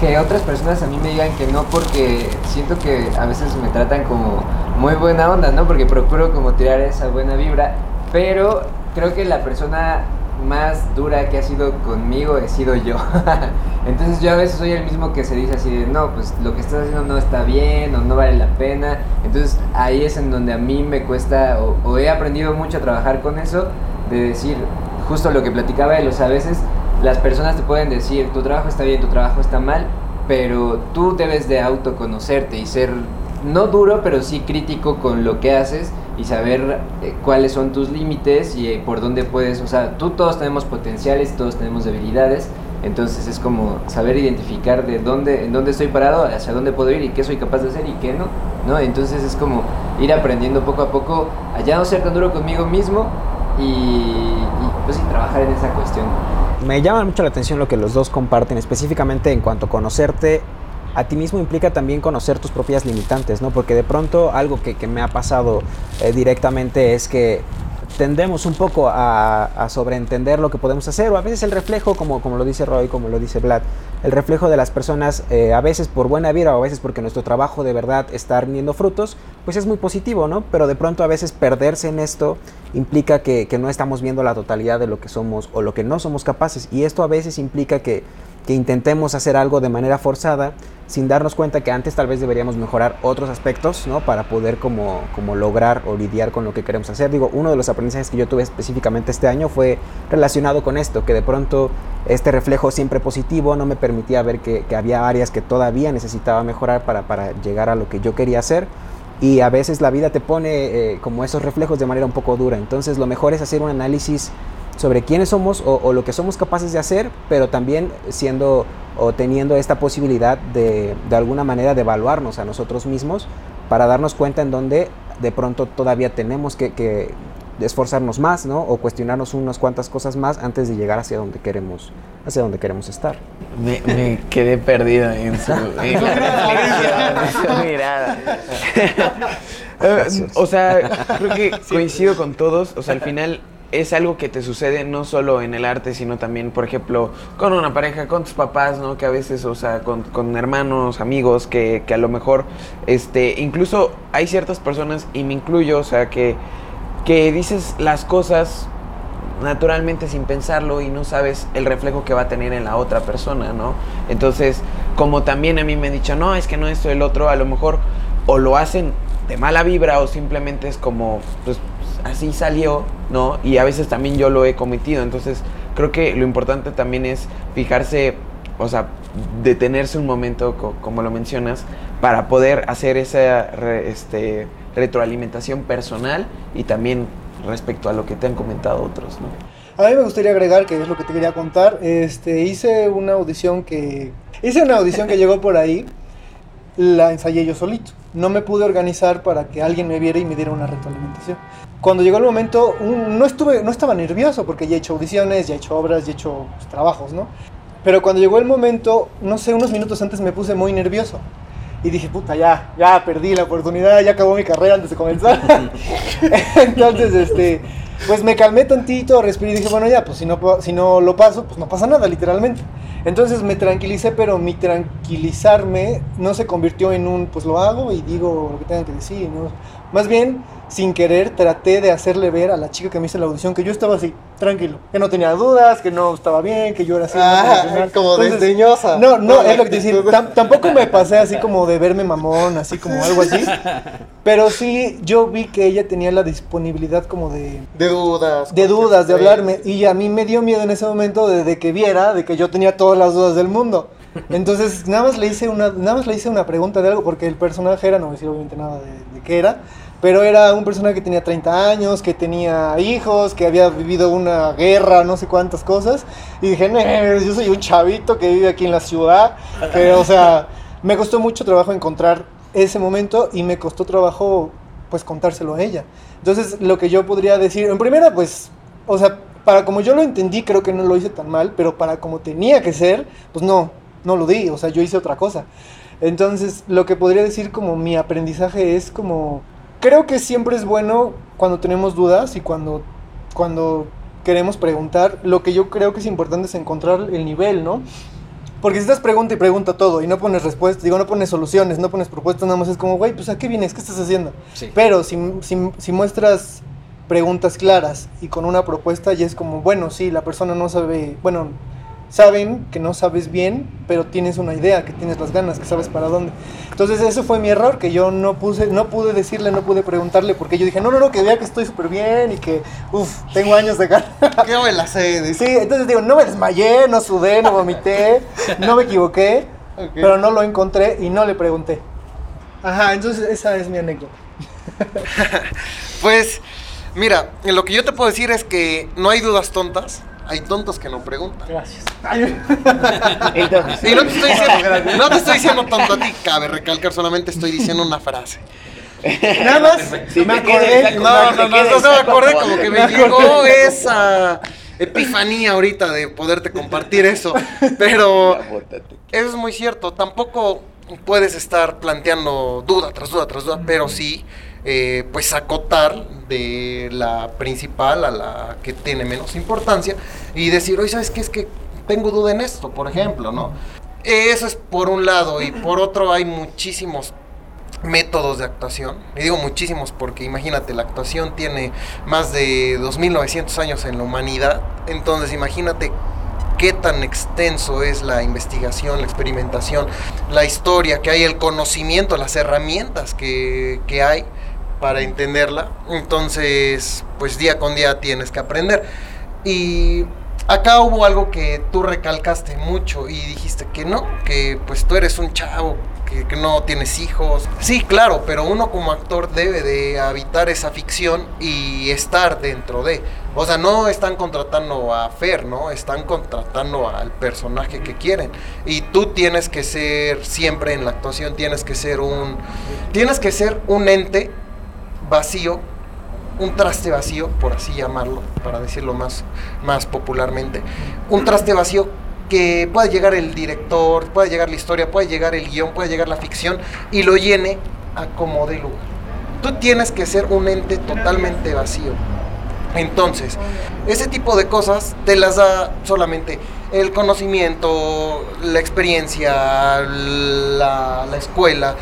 que otras personas a mí me digan que no porque siento que a veces me tratan como muy buena onda, ¿no? Porque procuro como tirar esa buena vibra, pero creo que la persona más dura que ha sido conmigo he sido yo. Entonces yo a veces soy el mismo que se dice así de, no, pues lo que estás haciendo no está bien o no vale la pena. Entonces ahí es en donde a mí me cuesta o, he aprendido mucho a trabajar con eso, de decir justo lo que platicaba él, o sea, a veces las personas te pueden decir, tu trabajo está bien, tu trabajo está mal, pero tú debes de autoconocerte y ser no duro, pero sí crítico con lo que haces y saber eh, cuáles son tus límites y eh, por dónde puedes, o sea, tú todos tenemos potenciales, todos tenemos debilidades, entonces es como saber identificar de dónde, en dónde estoy parado, hacia dónde puedo ir y qué soy capaz de hacer y qué no, ¿no? Entonces es como ir aprendiendo poco a poco a ya no ser tan duro conmigo mismo y pues trabajar en esa cuestión. Me llama mucho la atención lo que los dos comparten, específicamente en cuanto a conocerte a ti mismo implica también conocer tus propias limitantes, ¿no? Porque de pronto algo que, que me ha pasado eh, directamente es que tendemos un poco a, a, sobreentender lo que podemos hacer o a veces el reflejo, como, como lo dice Roy, como lo dice Vlad, el reflejo de las personas, eh, a veces por buena vida o a veces porque nuestro trabajo de verdad está rindiendo frutos, pues es muy positivo, ¿no? Pero de pronto a veces perderse en esto implica que, que no estamos viendo la totalidad de lo que somos o lo que no somos capaces y esto a veces implica que que intentemos hacer algo de manera forzada sin darnos cuenta que antes tal vez deberíamos mejorar otros aspectos, ¿no? Para poder como, como lograr o lidiar con lo que queremos hacer. Digo, uno de los aprendizajes que yo tuve específicamente este año fue relacionado con esto, que de pronto este reflejo siempre positivo no me permitía ver que, había áreas que todavía necesitaba mejorar para, para, llegar a lo que yo quería hacer. Y a veces la vida te pone eh, como esos reflejos de manera un poco dura. Entonces lo mejor es hacer un análisis sobre quiénes somos o, o, lo que somos capaces de hacer, pero también siendo o teniendo esta posibilidad de, de alguna manera de evaluarnos a nosotros mismos para darnos cuenta en donde de pronto todavía tenemos que, que esforzarnos más, ¿no? O cuestionarnos unas cuantas cosas más antes de llegar hacia donde queremos, hacia donde queremos estar. Me, me quedé perdido en su, en la reflexión, en su mirada. o sea, creo que coincido con todos. O sea, al final es algo que te sucede no solo en el arte, sino también, por ejemplo, con una pareja, con tus papás, ¿no? Que a veces, o sea, con, con hermanos, amigos, que, que, a lo mejor, este, incluso hay ciertas personas, y me incluyo, o sea, que, que dices las cosas naturalmente sin pensarlo y no sabes el reflejo que va a tener en la otra persona, ¿no? Entonces, como también a mí me han dicho, no, es que no esto, el otro, a lo mejor o lo hacen de mala vibra o simplemente es como, pues, así salió, ¿no? Y a veces también yo lo he cometido. Entonces, creo que lo importante también es fijarse, o sea, detenerse un momento, co como lo mencionas, para poder hacer esa este, retroalimentación personal y también respecto a lo que te han comentado otros, ¿no? A mí me gustaría agregar, que es lo que te quería contar, este, hice una audición que... Hice una audición que llegó por ahí, la ensayé yo solito. No me pude organizar para que alguien me viera y me diera una retroalimentación cuando llegó el momento, un, no, estuve, no estaba nervioso porque ya he hecho audiciones, ya he hecho obras, ya he hecho pues, trabajos, ¿no? Pero cuando llegó el momento, no sé, unos minutos antes me puse muy nervioso. Y dije, puta, ya, ya perdí la oportunidad, ya acabó mi carrera antes de comenzar. Entonces, este, pues me calmé tantito, respiré y dije, bueno, ya, pues si no, si no lo paso, pues no pasa nada, literalmente. Entonces me tranquilicé, pero mi tranquilizarme no se convirtió en un, pues lo hago y digo lo que tengan que decir, ¿no? Más bien, sin querer, traté de hacerle ver a la chica que me hizo la audición que yo estaba así, tranquilo, que no tenía dudas, que no estaba bien, que yo era así. Ah, como Entonces, desdeñosa. No, no, es lo que decir. Tam, tampoco me pasé así como de verme mamón, así como algo así. Pero sí, yo vi que ella tenía la disponibilidad como de... De dudas. De dudas, de hablarme. Y a mí me dio miedo en ese momento de, de que viera, de que yo tenía todas las dudas del mundo. Entonces, nada más le hice una, nada más le hice una pregunta de algo, porque el personaje era, no voy a decir obviamente nada de, de qué era, pero era un personaje que tenía 30 años, que tenía hijos, que había vivido una guerra, no sé cuántas cosas. Y dije, yo soy un chavito que vive aquí en la ciudad. O sea, me costó mucho trabajo encontrar ese momento y me costó trabajo, pues, contárselo a ella. Entonces, lo que yo podría decir, en primera, pues, o sea, para como yo lo entendí, creo que no lo hice tan mal, pero para como tenía que ser, pues no, no lo di, o sea, yo hice otra cosa. Entonces, lo que podría decir como mi aprendizaje es como creo que siempre es bueno cuando tenemos dudas y cuando, cuando queremos preguntar. Lo que yo creo que es importante es encontrar el nivel, ¿no? Porque si estás pregunta y pregunta todo y no pones respuestas, digo, no pones soluciones, no pones propuestas, nada más es como, güey, pues a qué vienes, qué estás haciendo. Sí. Pero si, si, si, muestras preguntas claras y con una propuesta, ya es como, bueno, sí, la persona no sabe, bueno, saben que no sabes bien, pero tienes una idea, que tienes las ganas, que sabes para dónde. Entonces ese fue mi error, que yo no puse, no pude decirle, no pude preguntarle, porque yo dije, no, no, no, que vea que estoy súper bien y que, uff, tengo años de ganas. ¿Qué me la sé? Sí, entonces digo, no me desmayé, no sudé, no vomité, no me equivoqué, okay. pero no lo encontré y no le pregunté. Ajá, entonces esa es mi anécdota. pues, mira, lo que yo te puedo decir es que no hay dudas tontas hay tontos que no preguntan. Gracias. y no te, estoy diciendo, no te estoy diciendo tonto a ti, cabe recalcar, solamente estoy diciendo una frase. Nada más, si me acordé, no, no, no, no, me acordé como que me llegó esa epifanía ahorita de poderte compartir eso. Pero eso es muy cierto, tampoco puedes estar planteando duda tras duda tras duda, pero sí, eh, pues acotar de la principal a la que tiene menos importancia y decir, oye, ¿sabes qué? Es que tengo duda en esto, por ejemplo, ¿no? Eso es por un lado y por otro hay muchísimos métodos de actuación. Y digo muchísimos porque imagínate, la actuación tiene más de 2.900 años en la humanidad. Entonces imagínate qué tan extenso es la investigación, la experimentación, la historia que hay, el conocimiento, las herramientas que, que hay para entenderla. Entonces, pues día con día tienes que aprender. Y acá hubo algo que tú recalcaste mucho y dijiste que no, que pues tú eres un chavo que, no tienes hijos. Sí, claro, pero uno como actor debe de habitar esa ficción y estar dentro de. O sea, no están contratando a Fer, ¿no? Están contratando al personaje que quieren. Y tú tienes que ser, siempre en la actuación, tienes que ser un. Tienes que ser un ente vacío un traste vacío, por así llamarlo, para decirlo más, más popularmente, un traste vacío que pueda llegar el director, pueda llegar la historia, pueda llegar el guion, pueda llegar la ficción y lo llene a como de lugar. Tú tienes que ser un ente totalmente vacío. Entonces, ese tipo de cosas te las da solamente el conocimiento, la experiencia, la, la escuela,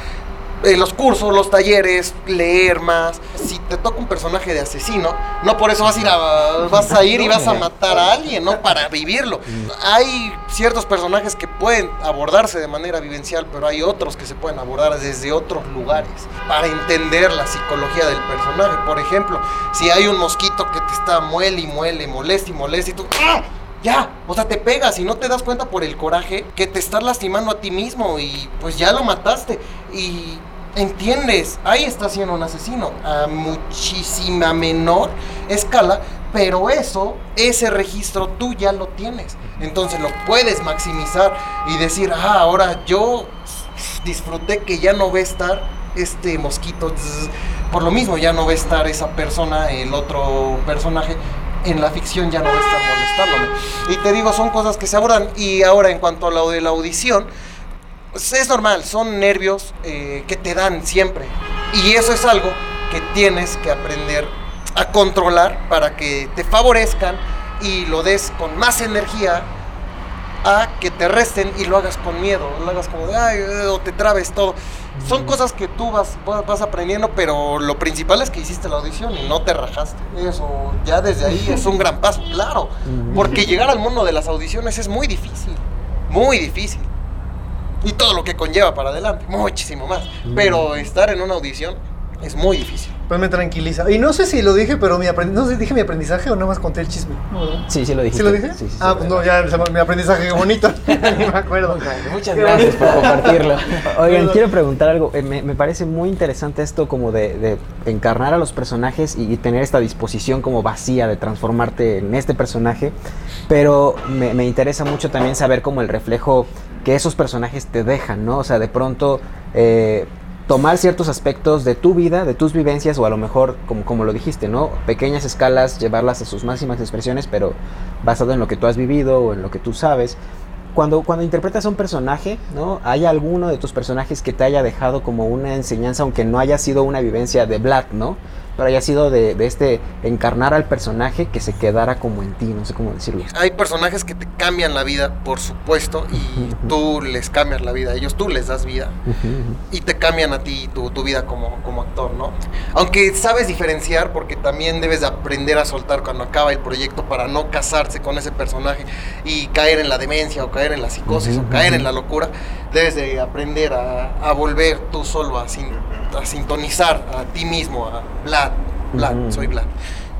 eh, los cursos, los talleres, leer más. Si te toca un personaje de asesino, no por eso vas a ir, vas a ir y vas a matar a alguien, ¿no? Para vivirlo. Hay ciertos personajes que pueden abordarse de manera vivencial, pero hay otros que se pueden abordar desde otros lugares para entender la psicología del personaje. Por ejemplo, si hay un mosquito que te está muele y muele, molesta y molesta y tú... ¡ah! Ya, o sea, te pegas y no te das cuenta por el coraje que te estás lastimando a ti mismo y pues ya lo mataste. Y entiendes, ahí está siendo un asesino a muchísima menor escala, pero eso, ese registro tú ya lo tienes. Entonces lo puedes maximizar y decir, ah, ahora yo disfruté que ya no va a estar este mosquito, por lo mismo ya no va a estar esa persona, el otro personaje. En la ficción ya no va a estar molestándome. Y te digo, son cosas que se abordan. Y ahora, en cuanto a lo de la audición, pues, es normal, son nervios eh, que te dan siempre. Y eso es algo que tienes que aprender a controlar para que te favorezcan y lo des con más energía a que te resten y lo hagas con miedo, lo hagas como de, ay, o te trabes todo. Son cosas que tú vas, vas aprendiendo, pero lo principal es que hiciste la audición y no te rajaste. Eso ya desde ahí es un gran paso, claro. Porque llegar al mundo de las audiciones es muy difícil, muy difícil y todo lo que conlleva para adelante, muchísimo más. Pero estar en una audición es muy difícil. Pues me tranquiliza. Y no sé si lo dije, pero mi no sé si dije mi aprendizaje o nada más conté el chisme. sí, sí lo dije. ¿Sí lo dije? ah, pues no, ya mi aprendizaje bonito. Ni me acuerdo. Muchas gracias por compartirlo. Oigan, quiero preguntar algo. Eh, me, me, parece muy interesante esto como de, de encarnar a los personajes y, y, tener esta disposición como vacía de transformarte en este personaje. Pero me, me interesa mucho también saber como el reflejo que esos personajes te dejan, ¿no? O sea, de pronto eh, tomar ciertos aspectos de tu vida, de tus vivencias, o a lo mejor, como, como lo dijiste, ¿no? Pequeñas escalas, llevarlas a sus máximas expresiones, pero basado en lo que tú has vivido o en lo que tú sabes. Cuando, cuando interpretas a un personaje, ¿no? ¿Hay alguno de tus personajes que te haya dejado como una enseñanza, aunque no haya sido una vivencia de Black, ¿no? Pero haya sido de, este encarnar al personaje que se quedara como en ti, no sé cómo decirlo. Hay personajes que te cambian la vida, por supuesto, y tú les cambias la vida a ellos, tú les das vida. Y te cambian a ti tu, tu vida como, como actor, ¿no? Aunque sabes diferenciar porque también debes de aprender a soltar cuando acaba el proyecto para no casarse con ese personaje y caer en la demencia o caer en la psicosis o caer en la locura, debes de aprender a, a volver tú solo a, a sintonizar a ti mismo, a Vlad, Vlad, soy Vlad,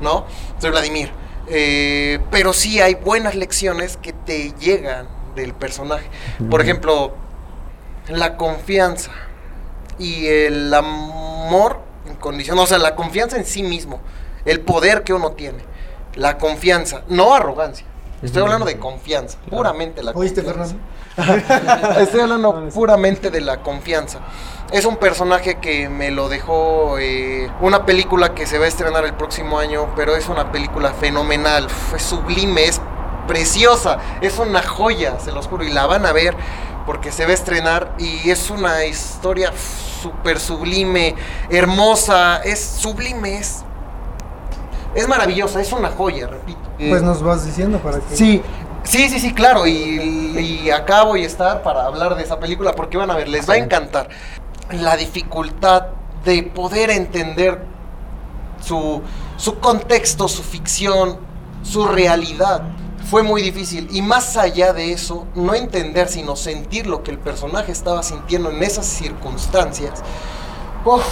¿no? Soy Vladimir. Eh, pero sí hay buenas lecciones que te llegan del personaje. Por ejemplo, la confianza y el amor incondicional, o sea, la confianza en sí mismo, el poder que uno tiene, la confianza, no arrogancia. Estoy hablando de confianza, puramente la ¿Oíste, confianza. Estoy hablando puramente de la confianza. Es un personaje que me lo dejó eh, una película que se va a estrenar el próximo año, pero es una película fenomenal, es sublime, es preciosa, es una joya, se los juro, y la van a ver porque se va a estrenar y es una historia súper sublime, hermosa, es sublime, es, es maravillosa, es una joya, repito. Pues nos vas diciendo para que... Sí, sí, sí, sí, claro, y, y acá voy a estar para hablar de esa película porque van a ver, les va a encantar la dificultad de poder entender su, su contexto, su ficción, su realidad. Fue muy difícil y más allá de eso, no entender sino sentir lo que el personaje estaba sintiendo en esas circunstancias,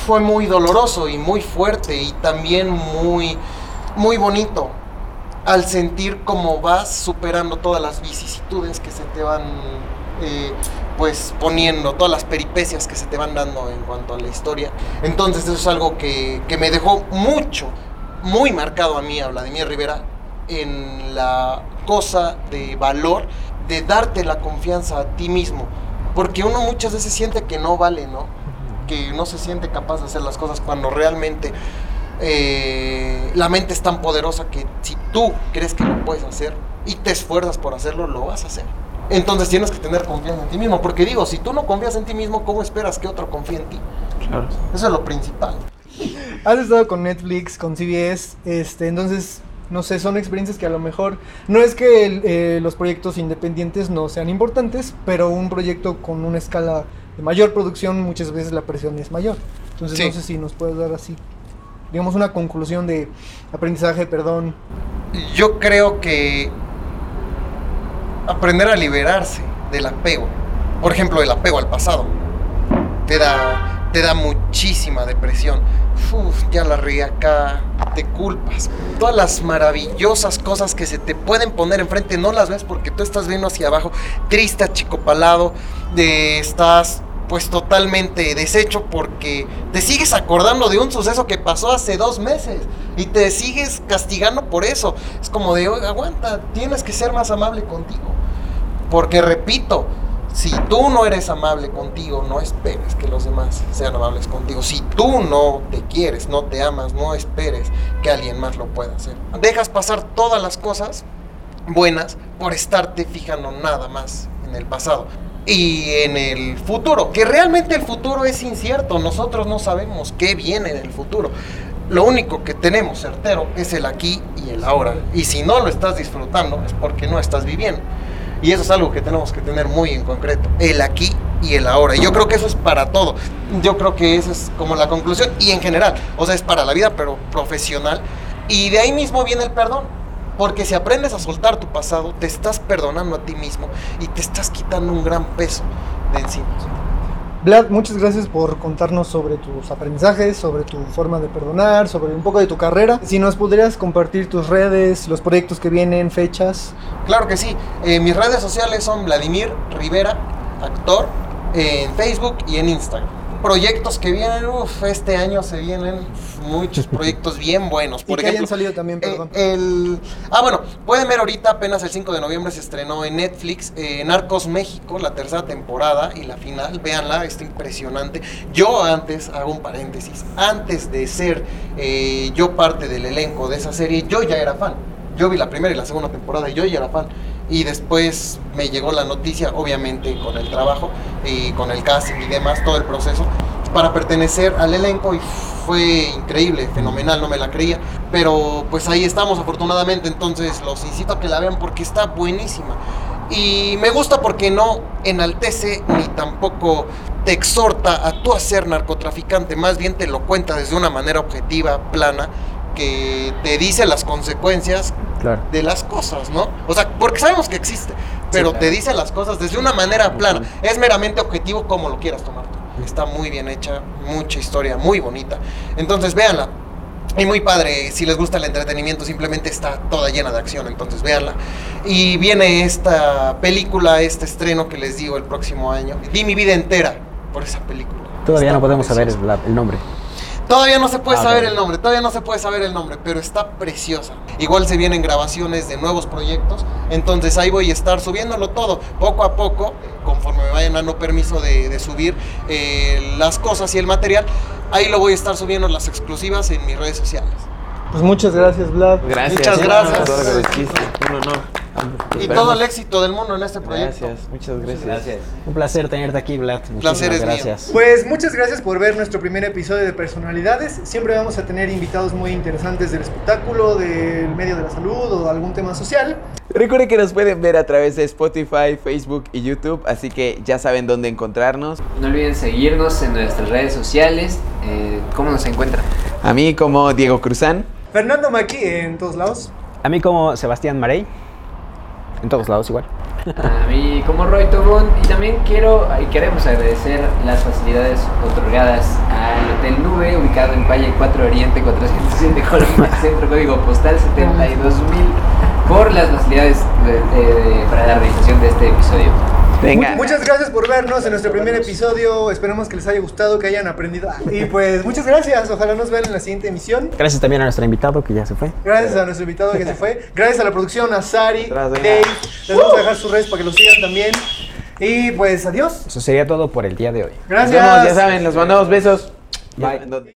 fue muy doloroso y muy fuerte y también muy, muy bonito al sentir cómo vas superando todas las vicisitudes que se te van eh, pues poniendo, todas las peripecias que se te van dando en cuanto a la historia. Entonces eso es algo que, que me dejó mucho, muy marcado a mí, a Vladimir Rivera, en la cosa de valor de darte la confianza a ti mismo. Porque uno muchas veces siente que no vale, ¿no? Que no se siente capaz de hacer las cosas cuando realmente eh, la mente es tan poderosa que si tú crees que lo puedes hacer y te esfuerzas por hacerlo, lo vas a hacer. Entonces tienes que tener confianza en ti mismo. Porque digo, si tú no confías en ti mismo, ¿cómo esperas que otro confíe en ti? Claro. Eso es lo principal. Has estado con Netflix, con CBS, este, entonces, no sé, son experiencias que a lo mejor, no es que el, eh, los proyectos independientes no sean importantes, pero un proyecto con una escala de mayor producción, muchas veces la presión es mayor. Entonces, Sí. no sé si nos puedes dar así, digamos, una conclusión de aprendizaje, perdón. Yo creo que aprender a liberarse del apego, por ejemplo, el apego al pasado, te da, te da muchísima depresión. Uf, ya la reí acá, te culpas. Todas las maravillosas cosas que se te pueden poner enfrente no las ves porque tú estás viendo hacia abajo, triste, achicopalado, de, estás pues totalmente deshecho porque te sigues acordando de un suceso que pasó hace dos meses y te sigues castigando por eso. Es como de, "Oiga, aguanta, tienes que ser más amable contigo. Porque repito, si tú no eres amable contigo, no esperes que los demás sean amables contigo. Si tú no te quieres, no te amas, no esperes que alguien más lo pueda hacer. Dejas pasar todas las cosas buenas por estarte fijando nada más en el pasado y en el futuro, que realmente el futuro es incierto, nosotros no sabemos qué viene en el futuro. Lo único que tenemos certero es el aquí y el ahora. Y si no lo estás disfrutando es porque no estás viviendo. Y eso es algo que tenemos que tener muy en concreto, el aquí y el ahora. Y yo creo que eso es para todo. Yo creo que esa es como la conclusión y en general, o sea, es para la vida, pero profesional. Y de ahí mismo viene el perdón. Porque si aprendes a soltar tu pasado, te estás perdonando a ti mismo y te estás quitando un gran peso de encima. Vlad, muchas gracias por contarnos sobre tus aprendizajes, sobre tu forma de perdonar, sobre un poco de tu carrera. Si nos podrías compartir tus redes, los proyectos que vienen, fechas. Claro que sí. Eh, mis redes sociales son Vladimir Rivera, actor, en Facebook y en Instagram. Proyectos que vienen, uff, este año se vienen muchos proyectos bien buenos. Y Por que ejemplo, hayan salido también, perdón. eh, el, ah, bueno, pueden ver ahorita, apenas el 5 de noviembre se estrenó en Netflix, eh, Narcos México, la tercera temporada y la final. Véanla, está impresionante. Yo antes, hago un paréntesis, antes de ser eh, yo parte del elenco de esa serie, yo ya era fan. Yo vi la primera y la segunda temporada y yo ya era fan. Y después me llegó la noticia, obviamente con el trabajo y con el casting y demás, todo el proceso, para pertenecer al elenco y fue increíble, fenomenal, no me la creía. Pero pues ahí estamos afortunadamente, entonces los incito a que la vean porque está buenísima. Y me gusta porque no enaltece ni tampoco te exhorta a tú a ser narcotraficante, más bien te lo cuenta desde una manera objetiva, plana, que te dice las consecuencias Claro. de las cosas, ¿no? O sea, porque sabemos que existe, pero te dice las cosas desde una manera plana. Es meramente objetivo como lo quieras tomar tú. Está muy bien hecha, mucha historia, muy bonita. Entonces, véanla. Y muy padre, si les gusta el entretenimiento, simplemente está toda llena de acción, entonces véanla. Y viene esta película, este estreno que les digo el próximo año. Di mi vida entera por esa película. Todavía Está no podemos saber preciosa. el nombre. Todavía no se puede Ah, saber el nombre, todavía no se puede saber el nombre, pero está preciosa. Igual se vienen grabaciones de nuevos proyectos, entonces ahí voy a estar subiéndolo todo, poco a poco, conforme me vayan dando permiso de, de subir eh, las cosas y el material, ahí lo voy a estar subiendo las exclusivas en mis redes sociales. Pues muchas gracias, Vlad. Gracias. Muchas gracias. Un honor. Y todo el éxito del mundo en este proyecto. Gracias, muchas gracias. Gracias. Un placer tenerte aquí, Vlad. Muchísimas Placer es mío. gracias. Pues muchas gracias por ver nuestro primer episodio de Personalidades. Siempre vamos a tener invitados muy interesantes del espectáculo, del medio de la salud o de algún tema social. Recuerden que nos pueden ver a través de Spotify, Facebook y YouTube, así que ya saben dónde encontrarnos. No olviden seguirnos en nuestras redes sociales. Eh, ¿Cómo nos encuentran? A mí como Diego Cruzán. Fernando Maki en todos lados. A mí como Sebastián Marey. En todos lados igual. A mí como Roy Tobón y también quiero y queremos agradecer las facilidades otorgadas al Hotel Nube ubicado en calle 4 Oriente 407 Colima, centro código postal 72000 por las facilidades de- de- para la realización de este episodio. Venga. Muchas gracias por vernos en nuestro primer episodio. Esperemos que les haya gustado, que hayan aprendido. Y pues muchas gracias. Ojalá nos vean en la siguiente emisión. Gracias también a nuestro invitado que ya se fue. Gracias a nuestro invitado que se fue. Gracias a la producción, a Sari. Dave. Les vamos a dejar sus redes para que los sigan también. Y pues adiós. Eso sería todo por el día de hoy. Gracias. Nos vemos, ya saben, les mandamos besos. Bye.